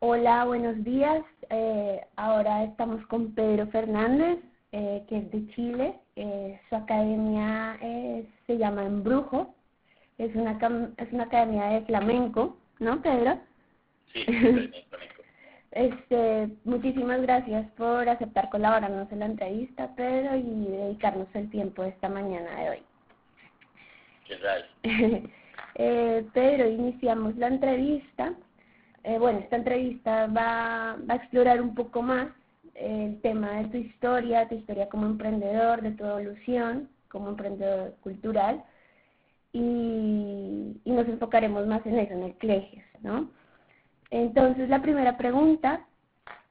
Hola, buenos días. Eh, ahora estamos con Pedro Fernández, eh, que es de Chile. Eh, su academia se llama Embrujo. Es una, es una academia de flamenco, ¿no, Pedro? Sí, flamenco. este, muchísimas gracias por aceptar colaborarnos en la entrevista, Pedro, y dedicarnos el tiempo de esta mañana de hoy. ¿Qué tal? Pedro, iniciamos la entrevista eh, bueno, esta entrevista va, a explorar un poco más el tema de tu historia, tu historia como emprendedor, de tu evolución como emprendedor cultural y, y nos enfocaremos más en eso, en el CLEGES, ¿no? Entonces, la primera pregunta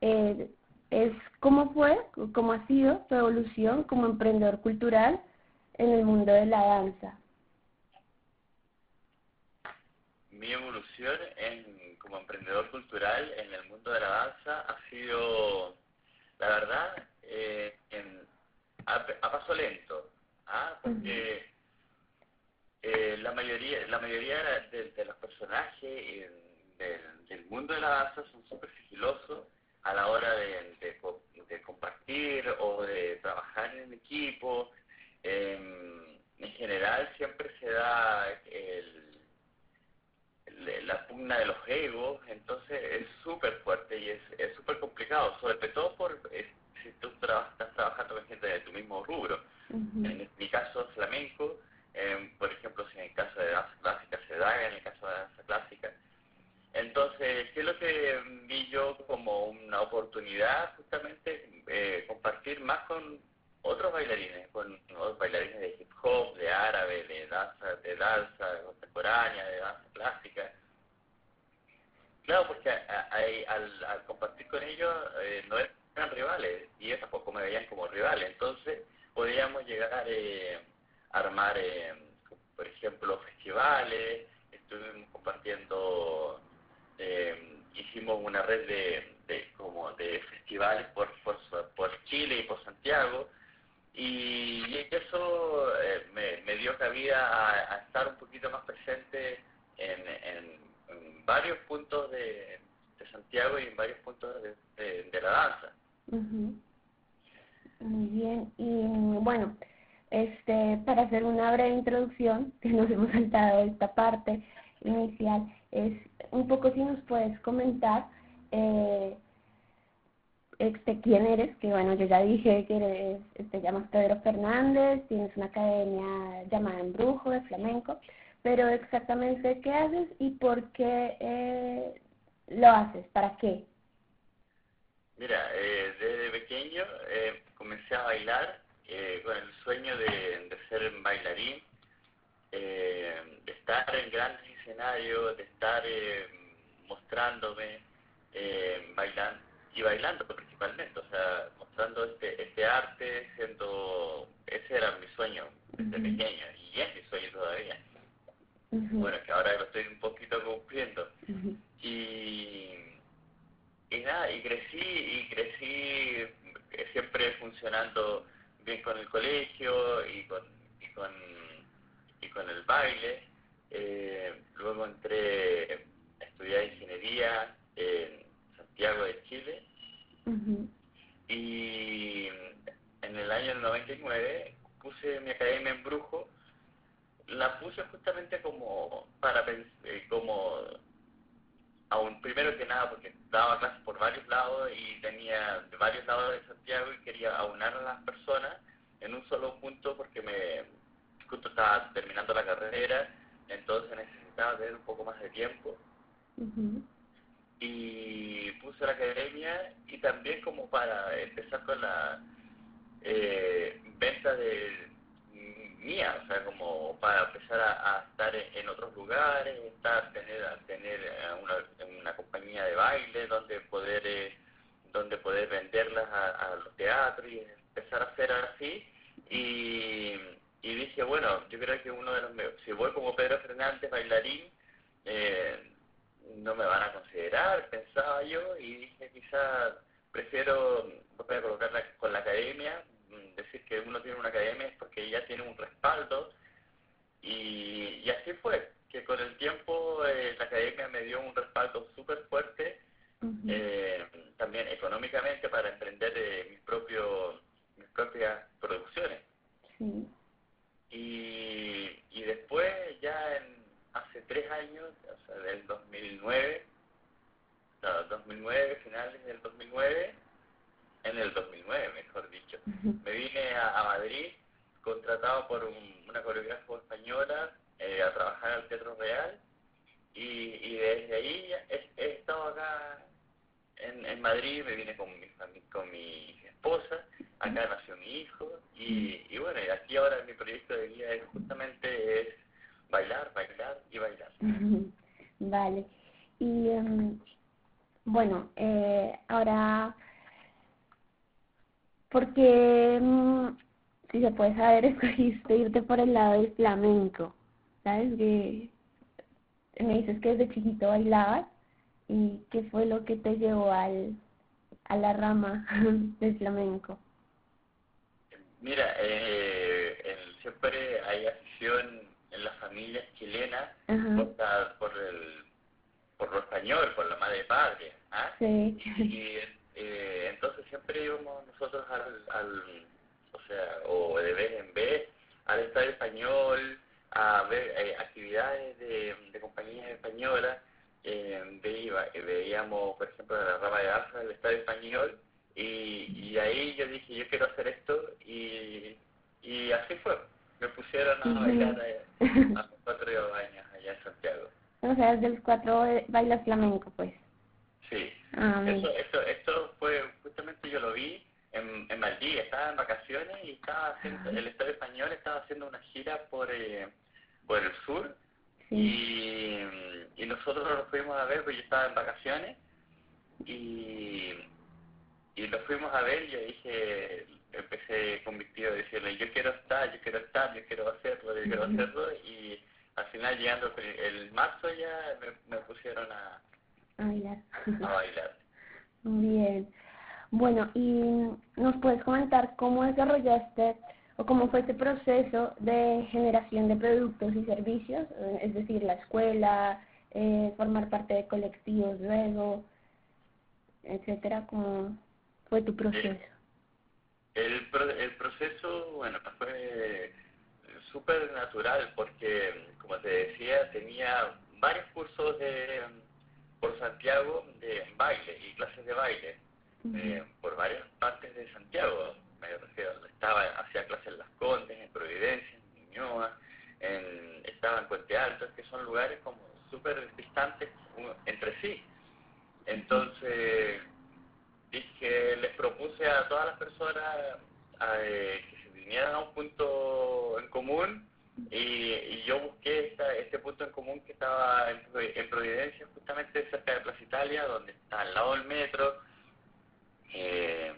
eh, es cómo fue, cómo ha sido tu evolución como emprendedor cultural en el mundo de la danza. Mi evolución en como emprendedor cultural en el mundo de la danza ha sido, la verdad, eh, en, a, paso lento, ¿ah? porque eh, la mayoría la mayoría de, los personajes del, mundo de la danza son súper sigilosos a la hora de, de, compartir o de trabajar en equipo. en general siempre se da el la pugna de los egos, entonces es súper fuerte y es súper complicado, sobre todo por eh, si tú estás trabajando con gente de tu mismo rubro. En mi caso flamenco, em, por ejemplo, si en el caso de danza clásica se da, en el caso de danza clásica. Entonces, ¿qué es lo que vi yo como una oportunidad? Justamente eh, compartir más con otros bailarines, con otros bailarines de hip hop, de árabe, de danza, de danza contemporánea, de danza. Porque al, compartir con ellos eh, no eran rivales y ellos tampoco me veían como rivales, entonces podíamos llegar eh, a armar, eh, por ejemplo, festivales, estuvimos compartiendo, hicimos una red de, como de festivales por, por, por Chile y por Santiago, y, eso eh, me, dio cabida a, estar un poquito más presente en, varios puntos de, Santiago y en varios puntos de, la danza. Muy bien, y bueno, este para hacer una breve introducción, que nos hemos saltado esta parte inicial, es un poco si nos puedes comentar eh, este, quién eres, que bueno, yo ya dije que eres, te este, llamas Pedro Fernández, tienes una academia llamada Embrujo de flamenco, pero exactamente qué haces y por qué eh, lo haces, para qué. Mira, eh, desde pequeño eh, comencé a bailar eh, con el sueño de, de ser bailarín, de estar en grandes escenarios, de estar mostrándome, bailando y bailando principalmente, o sea, mostrando este, este arte, siendo, ese era mi sueño desde pequeño, y es mi sueño todavía. Bueno, que ahora lo estoy un poquito cumpliendo. Y, y nada, y crecí, y crecí eh, siempre funcionando bien con el colegio y con, y con, y con el baile. Eh, luego entré a estudiar ingeniería en Santiago de Chile y en el año 99 puse mi academia en Brujo, la puse justamente como para eh, como aún primero que nada porque daba clases por varios lados y tenía de varios lados de Santiago y quería aunar a las personas en un solo punto porque me justo estaba terminando la carrera entonces necesitaba tener un poco más de tiempo. Y puse la academia y también como para empezar con la eh, venta de mía, o sea, como para empezar a, estar en, otros lugares, estar, tener, tener una, una compañía de baile donde poder eh, donde poder venderlas a, los teatros y empezar a hacer así. Y, y dije, bueno, yo creo que uno de los si voy como Pedro Fernández bailarín, eh, no me van a considerar, pensaba yo, y dije quizás prefiero, voy a colocarla con la academia, mm, decir que uno tiene una academia es porque ya tiene un respaldo, y, y así fue, que con el tiempo eh, la academia me dio un respaldo súper fuerte, económicamente para emprender eh, mis, propio, mis propias producciones. Sí. Y, y después, ya en, hace tres años, o sea, del 2009, no, 2009, finales del 2009, en el 2009, mejor dicho, me vine a, Madrid, contratado por una coreógrafa española eh, a trabajar al Teatro Real, y, y desde ahí he, estado acá en, en Madrid, me vine con mi, con mi esposa, acá nació mi hijo, y, y bueno, aquí ahora mi proyecto de vida es justamente es bailar, bailar y bailar. Vale. Y em, bueno, eh, ahora, porque mm, si se puede saber, escogiste irte por el lado del flamenco, ¿sabes? Que me dices que desde chiquito bailabas y qué fue lo que te llevó al, a la rama del flamenco. Mira, eh, siempre hay afición en las familias chilenas por, por, el por lo español, por la madre padre. ¿ah? Sí. Y eh, entonces siempre íbamos nosotros al, al, o sea, o de vez en vez, al Estadio Español, a ver eh, actividades de, de compañías españolas. Eh, veíamos, por ejemplo, la rama de alza del Estadio Español y, y ahí yo dije, yo quiero hacer esto y, y así fue. Me pusieron a bailar a, cuatro años allá en Santiago. O sea, desde los cuatro bailas flamenco, pues. Sí. Ah, eso, eso, esto fue, justamente yo lo vi en, en Maldí, estaba en vacaciones y estaba haciendo, el Estado español estaba haciendo una gira por, eh, por el sur y, y nosotros nos fuimos a ver, porque yo estaba en vacaciones y, y lo fuimos a ver y yo dije, empecé convictido a decirle, yo quiero estar, yo quiero estar, yo quiero hacerlo, yo quiero hacerlo y al final llegando el marzo ya me, pusieron a, a bailar. A bailar. Bien. Bueno, y nos puedes comentar cómo desarrollaste o cómo fue este proceso de generación de productos y servicios, eh, es decir, la escuela, eh, formar parte de colectivos luego, etcétera, cómo fue tu proceso. El, el proceso, bueno, fue súper natural porque, como te decía, tenía varios cursos de, por Santiago de baile y clases de baile eh, por varias partes de Santiago. Me refiero, estaba, hacía clases en Las Condes, en Providencia, en Niñoa, en, estaba en Puente Alto, que son lugares como súper distantes entre sí. Entonces, dije, les propuse a todas las personas eh, que vinieran a un punto en común y, yo busqué esta, este punto en común que estaba en, Providencia, justamente cerca de Plaza Italia, donde está al lado del metro, eh,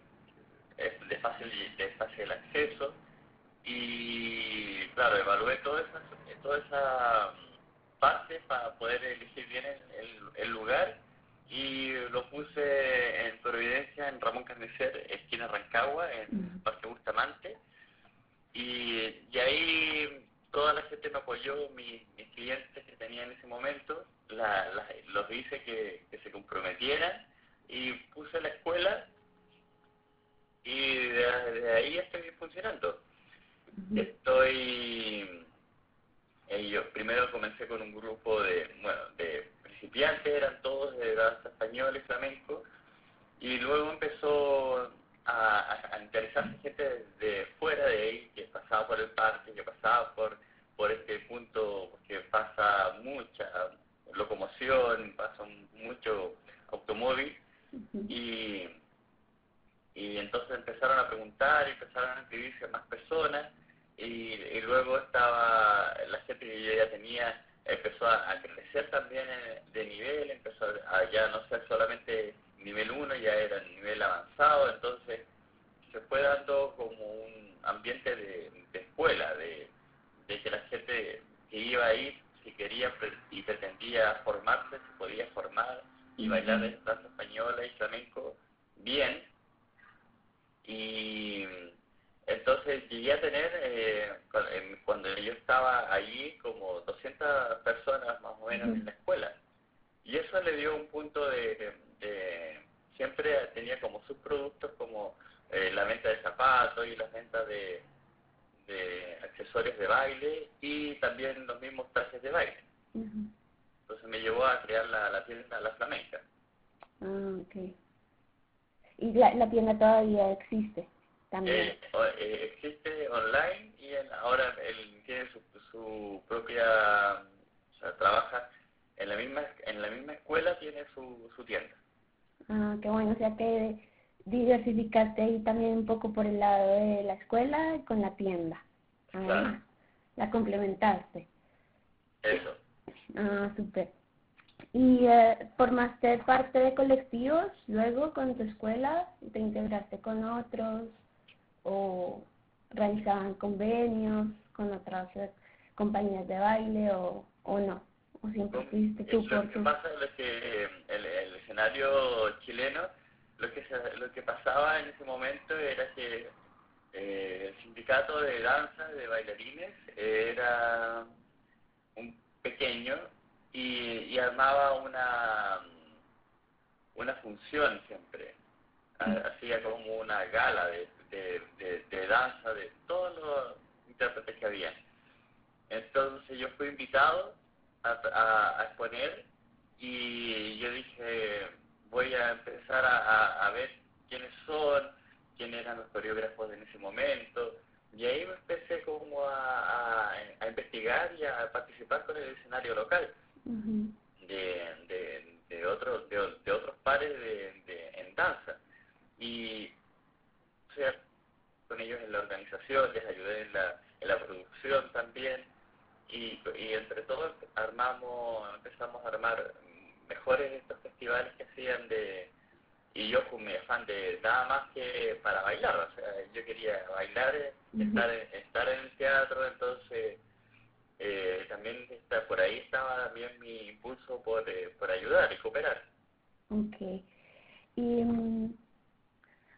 es de fácil, de fácil acceso. Y claro, evalué toda esa, toda esa parte para poder elegir bien el, el, lugar. Y lo puse en Providencia, en Ramón Carnicer, esquina Rancagua, en Parque Bustamante. Y, y ahí toda la gente me apoyó, mis, clientes que tenía en ese momento, la, los hice que, que, se comprometieran y puse la escuela y desde ahí estoy funcionando. Estoy, eh, yo primero comencé con un grupo de, bueno, de principiantes, eran todos de danza española y flamenco, y luego empezó a, a, interesarse gente de, fuera de ahí, que pasaba por el parque, que pasaba por, por este punto, que pasa mucha locomoción, pasa mucho automóvil, y, y entonces empezaron a preguntar empezaron a inscribirse más personas, y, y, luego estaba la gente que yo ya tenía, empezó a, a crecer también de nivel, empezó a ya no ser solamente nivel 1 ya era nivel avanzado, entonces se fue dando como un ambiente de, escuela, de, que la gente que iba ahí, si quería y pretendía formarse, se podía formar y bailar en danza española y flamenco bien. Y entonces llegué a tener, eh, cuando yo estaba allí, como 200 personas más o menos en la escuela. Y eso le dio un punto de siempre tenía como subproductos como eh, la venta de zapatos y la venta de, de accesorios de baile y también los mismos trajes de baile. Entonces me llevó a crear la, la tienda La Flamenca. Ah, ok. ¿Y la, la tienda todavía existe? También. Eh, eh, existe online y ahora él tiene su, su propia, o sea, trabaja en la misma en la misma escuela tiene su, su tienda. Ah, qué bueno, o sea que diversificaste ahí también un poco por el lado de la escuela con la tienda. Ah, Claro. La complementaste. Eso. Ah, súper. ¿Y eh, formaste parte de colectivos luego con tu escuela? ¿Te integraste con otros? ¿O realizaban convenios con otras eh, compañías de baile o, o no? ¿O siempre fuiste tú lo por que tu...? pasa es que eh, el, el escenario chileno, lo que se- lo que pasaba en ese momento era que eh, el sindicato de danza de bailarines era un pequeño y, y armaba una una función siempre. Ha- hacía como una gala de, de, de, de danza de todos los intérpretes que había. Entonces yo fui invitado a, a, a exponer y yo dije voy a empezar a, a, a ver quiénes son, quiénes eran los coreógrafos en ese momento. Y ahí me empecé como a, a, a investigar y a participar con el escenario local De, de, de, otros, de, de otros pares de, de, en danza. Y o sea, con ellos en la organización, les ayudé en la, en la producción también. Y, y entre todos armamos, empezamos a armar mejores estos festivales que hacían de y yo fui muy afán de nada más que para bailar, o sea, yo quería bailar, estar, estar en el teatro, entonces eh, también está, por ahí estaba también mi impulso por, eh, por ayudar y cooperar. Ok. Y mm,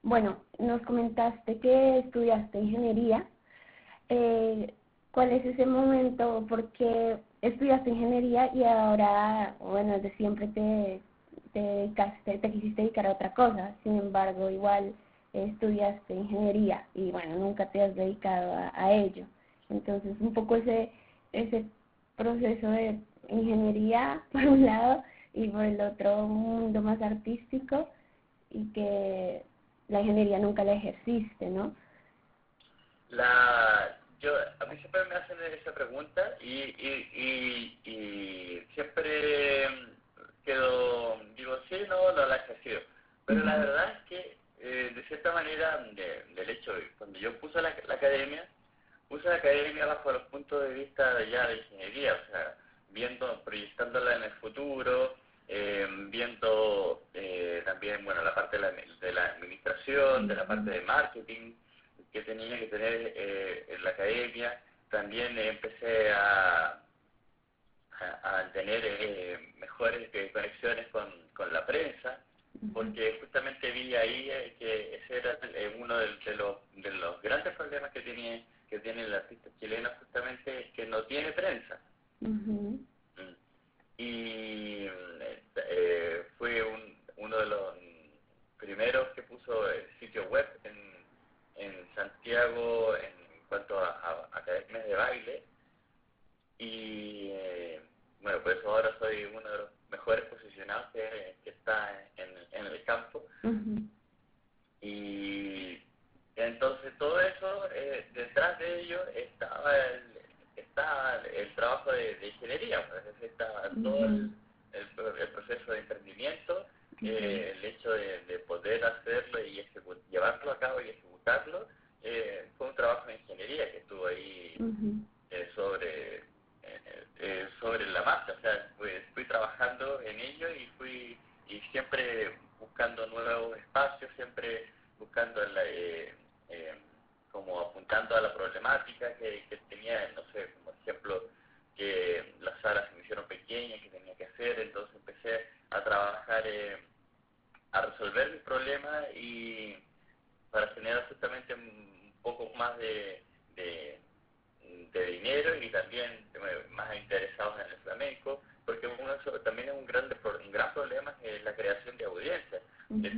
bueno, nos comentaste que estudiaste ingeniería. Eh, ¿Cuál es ese momento? ¿Por qué estudiaste ingeniería y ahora, bueno, de siempre te, te dedicaste, te quisiste dedicar a otra cosa? Sin embargo, igual estudiaste ingeniería y bueno, nunca te has dedicado a, a ello. Entonces, un poco ese, ese proceso de ingeniería por un lado y por el otro un mundo más artístico y que la ingeniería nunca la ejerciste, ¿no? La, yo, a mí siempre me hacen esa pregunta y, y, y, y siempre quedo, digo, sí, no, no la he ejercido. Pero la verdad es que, eh, de cierta manera, de- del hecho, cuando yo puse la, la academia, puse la academia bajo los puntos de vista de ya de ingeniería, o sea, viendo, proyectándola en el futuro, eh, viendo eh, también, bueno, la parte de la, de la administración, de la parte de marketing que tenía que tener eh, en la academia. También empecé a, a, a tener eh, mejores eh, conexiones con, con la prensa, porque justamente vi ahí eh, que ese era uno de, de los, de los grandes problemas que tiene, que tiene el artista chileno, justamente es que no tiene prensa. Mm. Y eh, eh, fue un, uno de los primeros que puso el sitio web en, en Santiago en cuanto a, a academias de baile. Y eh, bueno, por eso ahora soy uno de los mejores posicionados que, que está en, en el campo. Y entonces todo eso, eh, detrás de ello estaba el, estaba el trabajo de, de ingeniería, pues, estaba todo el, el, el proceso de emprendimiento, eh, el hecho de, de poder hacerlo y llevarlo a cabo y ejecutarlo, eh, fue un trabajo de ingeniería que estuvo ahí Ujú. eh, sobre eh, eh, sobre la marcha, o sea, pues, fui trabajando en ello y fui y siempre buscando nuevos espacios, siempre buscando la, eh, eh, como apuntando a la problemática que, que tenía, no sé, como ejemplo, que las salas se me hicieron pequeñas, que tenía que hacer, entonces empecé a trabajar eh, a resolver mis problemas y para generar justamente un poco más de, de, de dinero y también más interesados en el flamenco, porque uno también es un gran, un gran problema es la creación de audiencias, de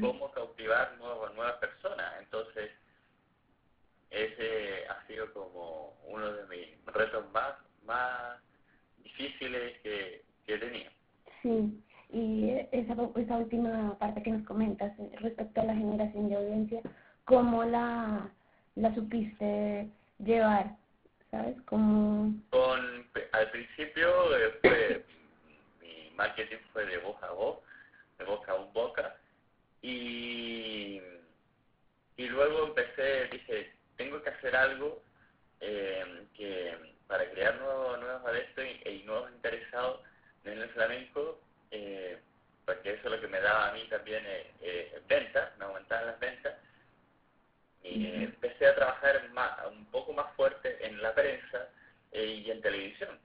más, más difíciles que, que tenía. Sí, y esa, esa última parte que nos comentas eh, respecto a la generación de audiencia, ¿cómo la, la supiste llevar? ¿Sabes? ¿Cómo... Con, al principio eh, mi marketing fue de voz a voz, de boca a boca, y, y luego empecé, dije, tengo que hacer algo eh, que para crear nuevos, nuevos adeptos y, y nuevos interesados en el flamenco, eh, porque eso es lo que me daba a mí también eh, eh, ventas, me aumentaban las ventas, y empecé a trabajar más, un poco más fuerte en la prensa y en televisión.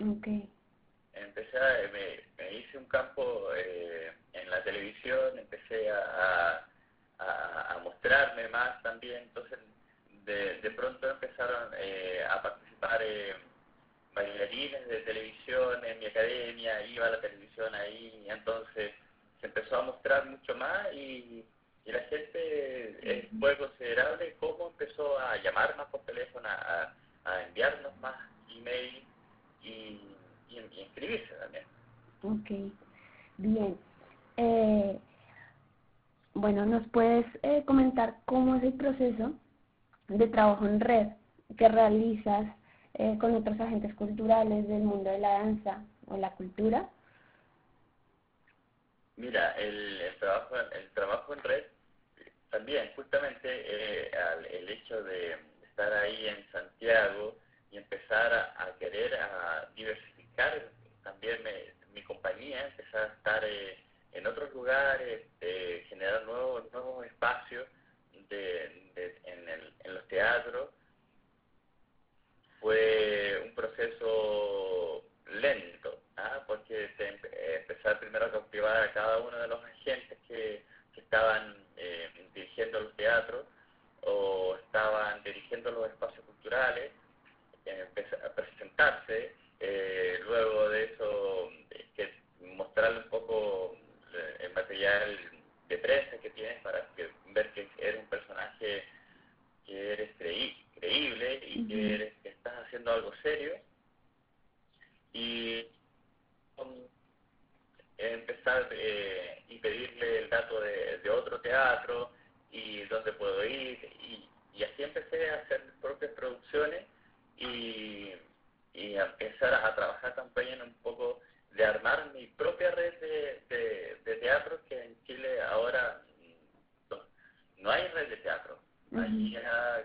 Okay. Empecé a, me, me hice un campo en la televisión, empecé a, a, a, mostrarme más también, entonces de, de pronto empezaron a participar bailarines de televisión en mi academia, iba a la televisión ahí, entonces se empezó a mostrar mucho más y, y la gente fue considerable cómo empezó a llamarnos por teléfono, a, a enviarnos más email y, y, y inscribirse también. Ok, bien. Eh, bueno, ¿nos puedes eh, comentar cómo es el proceso de trabajo en red que realizas eh, con otros agentes culturales del mundo de la danza o la cultura? Mira, el, trabajo el trabajo en red también, justamente eh, al, el hecho de estar ahí en Santiago y empezar a, a querer a diversificar también me, mi compañía, empezar a estar eh, en otros lugares, eh, generar nuevos nuevos espacios de, de, en, el, en los teatros fue un proceso lento, ¿ah? porque se empezar primero a cautivar a cada uno de los agentes que, que estaban eh, dirigiendo los teatros o estaban dirigiendo los espacios culturales, empezar a presentarse, eh, luego de eso que mostrarle un poco eh, el material de prensa que tienes para que, ver que eres un personaje que eres creí, creíble y uh -huh. que, eres, que estás haciendo algo serio y um, empezar eh, y pedirle el dato de, de, otro teatro y dónde puedo ir y, y, así empecé a hacer mis propias producciones y, y a empezar a, trabajar también un poco de armar mi propia red de, de, de teatros que en Chile ahora no, no hay red de teatro Allí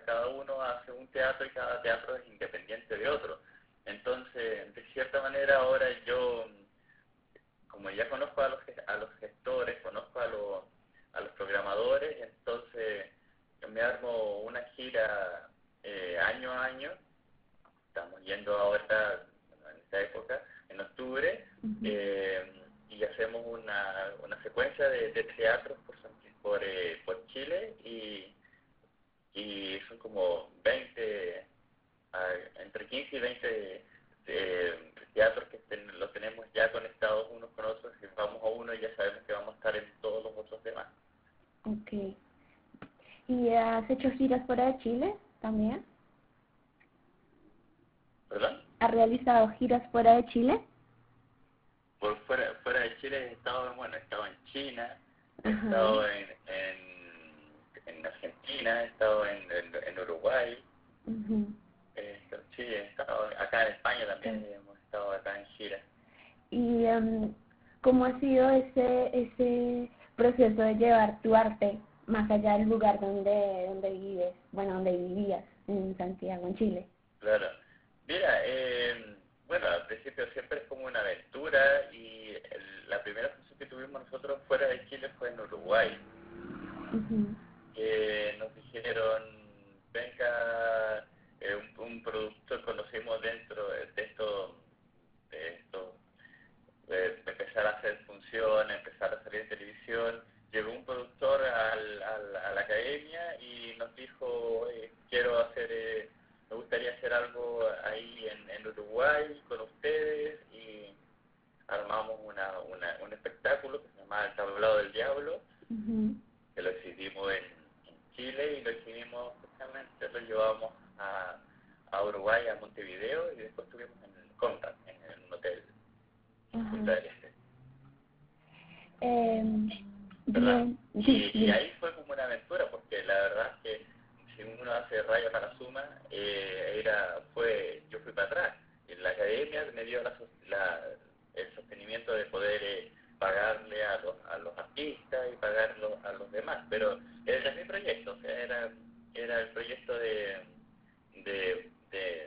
cada uno hace un teatro y cada teatro es independiente de otro. Entonces, de cierta manera ahora yo, como ya conozco a los, a los gestores, conozco a los, a los programadores, entonces me armo una gira eh, año a año. Estamos yendo ahora, en esta época, en octubre, uh -huh. eh, y hacemos una, una secuencia de, de teatros por, por, eh, por Chile y y son como 20, uh, entre 15 y 20 eh, teatros que ten, los tenemos ya conectados unos con otros, que vamos a uno y ya sabemos que vamos a estar en todos los otros demás. Ok. ¿Y has hecho giras fuera de Chile también? ¿Perdón? ¿Has realizado giras fuera de Chile? Por fuera, fuera de Chile he estado, bueno, he estado en China, he estado en, en en Argentina, he estado en, en, en Uruguay, uh -huh. eh, sí, he estado acá en España también, sí. hemos estado acá en gira. ¿Y um, cómo ha sido ese, ese proceso de llevar tu arte más allá del lugar donde, donde vives, bueno, donde vivías, en Santiago, en Chile? Claro, mira, eh, bueno, al principio siempre es como una aventura y el, la primera función que tuvimos nosotros fuera de Chile fue en Uruguay. Uh -huh que nos dijeron, venga, eh, un, un, producto conocimos dentro de esto, de esto, de empezar a hacer función, empezar a salir en televisión. Llegó un al, al, a la academia y nos dijo, eh, quiero hacer, eh, me gustaría hacer algo ahí en, en, Uruguay con ustedes y armamos una, una, un espectáculo que se llama El Tablado del Diablo, uh -huh. que lo exhibimos en Chile y lo hicimos justamente, lo llevamos a, a Uruguay, a Montevideo y después estuvimos en el Conrad, en un hotel. Uh -huh. Eh, bien. Y, ahí fue como una aventura, porque la verdad es que si uno hace raya para suma, eh, era, fue, yo fui para atrás. La academia me dio la, el sostenimiento de poder eh, pagarle a los, a los artistas y pagarlo a los demás, pero era mi proyecto, o sea, era, era el proyecto de, de, de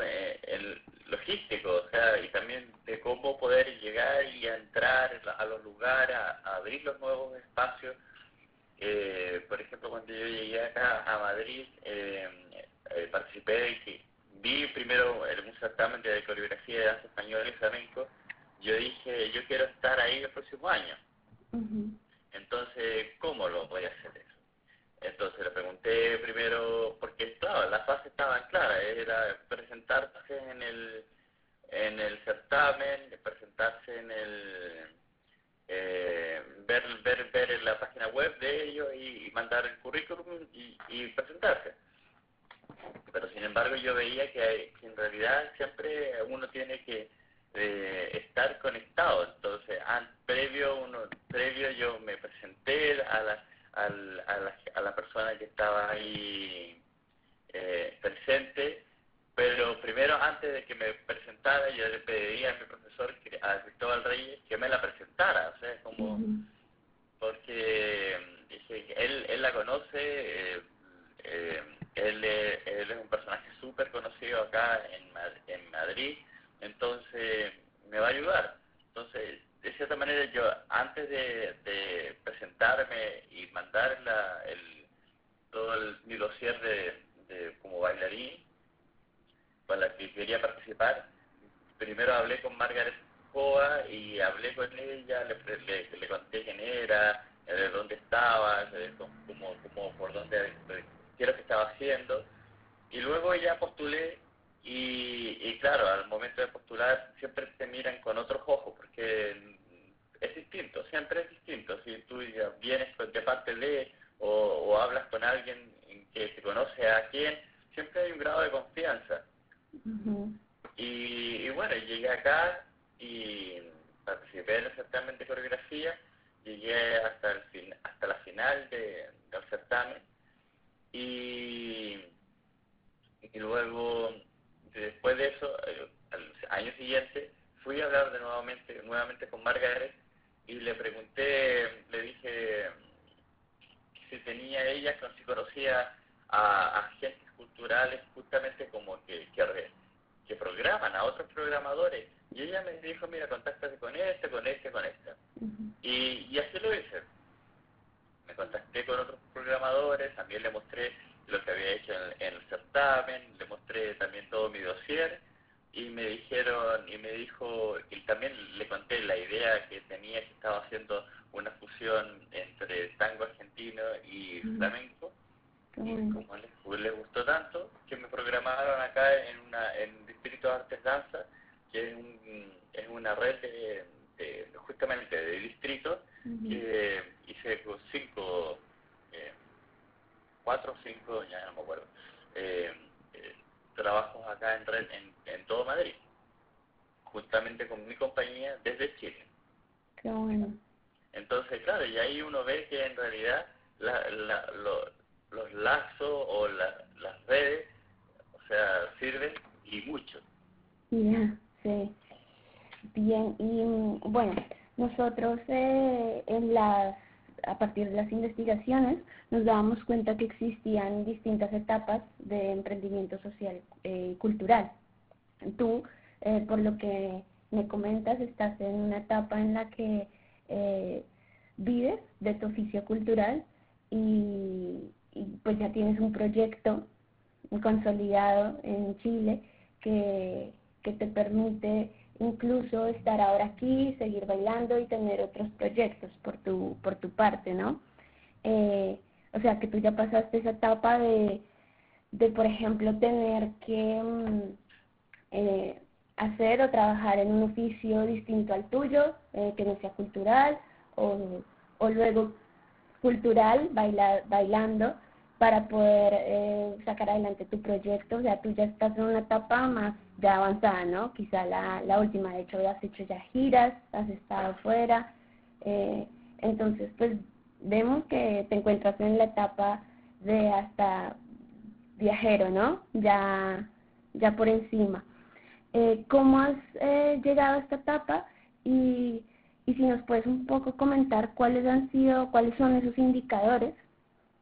eh, en logístico, o sea, y también de cómo poder llegar y entrar a los lugares, a, abrir los nuevos espacios. Eh, por ejemplo, cuando yo llegué acá a Madrid, eh, participé y vi primero el, un certamen de coreografía de danza española y flamenco. Yo dije, yo quiero estar ahí el próximo año. Entonces, ¿cómo lo voy a hacer? Entonces le pregunté primero, porque claro, las fases estaban claras, era presentarse en el, en el certamen, presentarse en el, eh, ver, ver, ver la página web de ellos y, mandar el currículum y, y, presentarse. Pero sin embargo yo veía que, en realidad siempre uno tiene que eh, estar conectado. Entonces, previo, uno, previo yo me presenté a la al, a, la, a la persona que estaba ahí eh, presente, pero primero antes de que me presentara yo le pediría a mi profesor, a Cristóbal Reyes, que me la presentara, o sea, como, porque él, él la conoce, eh, eh, él, él, es un personaje súper conocido acá en, en Madrid, entonces me va a ayudar. Entonces de cierta manera yo antes de, presentarme y mandar la, el, todo el, mi dossier de, como bailarín para la que quería participar, primero hablé con Margaret Coa y hablé con ella, le, le, conté quién era, eh, de dónde estaba, cómo, cómo, por dónde, qué lo que estaba haciendo. Y luego ya postulé y, y claro, al momento de postular siempre te miran con otros ojos, porque es distinto, siempre es distinto. Si tú ya vienes de parte de o, o hablas con alguien que te conoce a quién, siempre hay un grado de confianza. y, bueno, llegué acá y participé en el certamen de coreografía, llegué hasta el fin, hasta la final de, del certamen y, y luego después de eso, eh, al año siguiente, fui a hablar de nuevamente, nuevamente con Margaret y le pregunté, le dije si tenía ella, si conocía a, agentes culturales justamente como que, que, que, programan a otros programadores. Y ella me dijo, mira, contáctate con este, con este, con este. y, y así lo hice. Me contacté con otros programadores, también le mostré lo que había hecho en, el certamen, le mostré también todo mi dossier y me dijeron y me dijo y también le conté la idea que tenía que estaba haciendo una fusión entre tango argentino y flamenco y como les, les, gustó tanto que me programaron acá en una en Distrito Artes Danza que es, un, es una red de, justamente de distritos que hice cinco eh, cuatro o cinco ya no me acuerdo eh, eh trabajos acá en red en, en todo Madrid, justamente con mi compañía desde Chile. Qué bueno. Entonces, claro, y ahí uno ve que en realidad la, la, los lazos o las redes, o sea, sirven y mucho. Ya, sí. Bien, y bueno, nosotros eh, en las a partir de las investigaciones, nos dábamos que existían distintas etapas de emprendimiento social y cultural. Tú, por lo que me comentas, estás en una etapa en la que vives de tu oficio cultural y, pues ya tienes un proyecto consolidado en Chile que, que te permite incluso estar ahora aquí, seguir bailando y tener otros proyectos por tu, por tu parte, ¿no? Eh, o sea, que tú ya pasaste esa etapa de, de por ejemplo, tener que mm, eh, hacer o trabajar en un oficio distinto al tuyo, eh, que no sea cultural, o, o luego cultural, bailar, bailando, para poder eh, sacar adelante tu proyecto. O sea, tú ya estás en una etapa más ya avanzada, ¿no? Quizá la, la última, de hecho, has hecho ya giras, has estado fuera. Eh, entonces, pues vemos que te encuentras en la etapa de hasta viajero, ¿no? Ya, ya por encima. Eh, ¿Cómo has eh, llegado a esta etapa? Y y si nos puedes un poco comentar cuáles han sido, cuáles son esos indicadores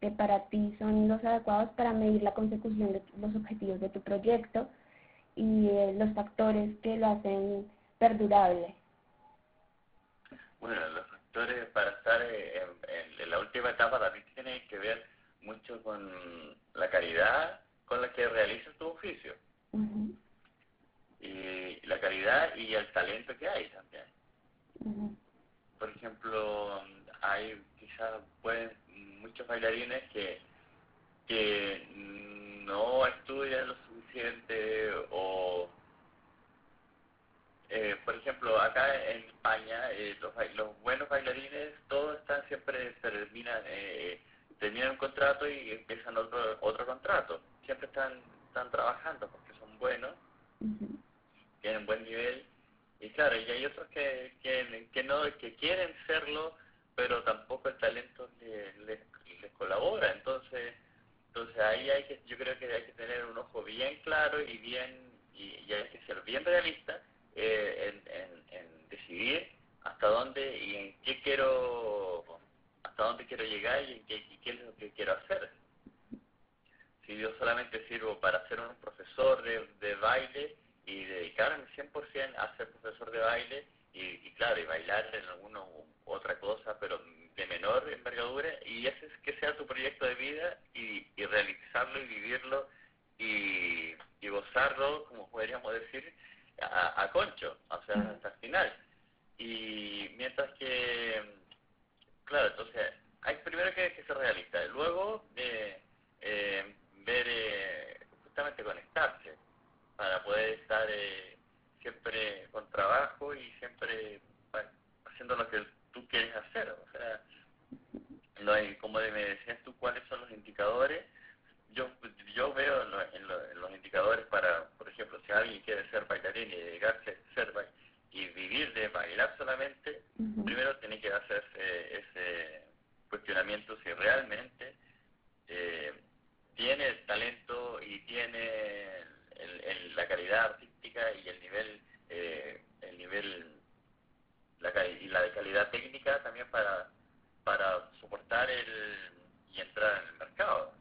que para ti son los adecuados para medir la consecución de los objetivos de tu proyecto y eh, los factores que lo hacen perdurable. Bueno, para estar en, en, la última etapa también tienen que ver mucho con la calidad con la que realizas tu oficio. Y la calidad y el talento que hay también. Por ejemplo, hay quizás pueden muchos bailarines que que no estudian lo suficiente o eh, por ejemplo acá en España eh, los, los buenos bailarines todos están siempre terminan eh, terminan un contrato y empiezan otro otro contrato. Siempre están están trabajando porque son buenos tienen buen nivel. Y claro, y hay otros que, que, que, no, que quieren serlo, pero tampoco el talento les, les, colabora. Entonces, entonces ahí hay que, yo creo que hay que tener un ojo bien claro y bien y, hay que ser bien realista eh, en, en, decidir hasta dónde y en qué quiero hasta dónde quiero llegar y, en qué, y qué es lo que quiero hacer. Si yo solamente sirvo para ser un profesor de, de baile, y dedicarme 100% a ser profesor de baile y, claro, y bailar en alguna otra cosa, pero de menor envergadura, y ese es que sea tu proyecto de vida y, y realizarlo y vivirlo y, y gozarlo, como podríamos decir, a, a concho, o sea, hasta el final. Y mientras que, claro, entonces, hay primero que, que ser realista, luego eh, eh, ver, eh, justamente conectarse para poder estar eh, siempre con trabajo y siempre haciendo lo que tú quieres hacer. O sea, no hay, como me decías tú, cuáles son los indicadores. Yo, yo veo en, los indicadores para, por ejemplo, si alguien quiere ser bailarín y dedicarse a ser y vivir de bailar solamente, primero tiene que hacerse ese cuestionamiento si realmente eh, tiene el talento y tiene el, la calidad artística y el nivel, eh, el nivel la, y la de calidad técnica también para, para soportar el y entrar en el mercado.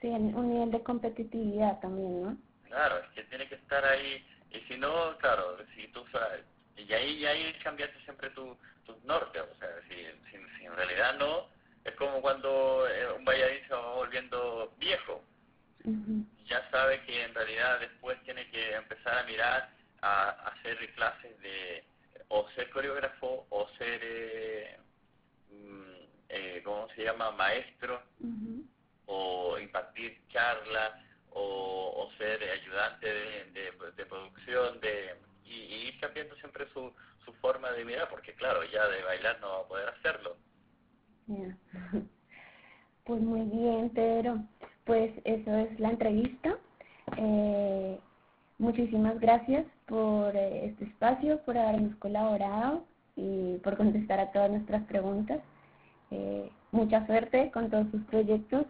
Sí, un nivel de competitividad también, ¿no? Claro, es que tiene que estar ahí, y si no, claro, si tú y ahí, y ahí cambiaste siempre tu, tus norte, o sea, si, si, en realidad no, es como cuando eh, un bailarín se va volviendo viejo, ya sabe que en realidad después tiene que empezar a mirar a, hacer clases de o ser coreógrafo o ser, eh, mm, eh, ¿cómo se llama?, maestro o, ser ayudante de, producción de y, ir cambiando siempre su, su forma de mirar porque claro, ya de bailar no va a poder hacerlo. Pues muy bien, Pedro pues eso es la entrevista. Eh, muchísimas gracias por eh, este espacio, por habernos colaborado y por contestar a todas nuestras preguntas. Eh, mucha suerte con todos sus proyectos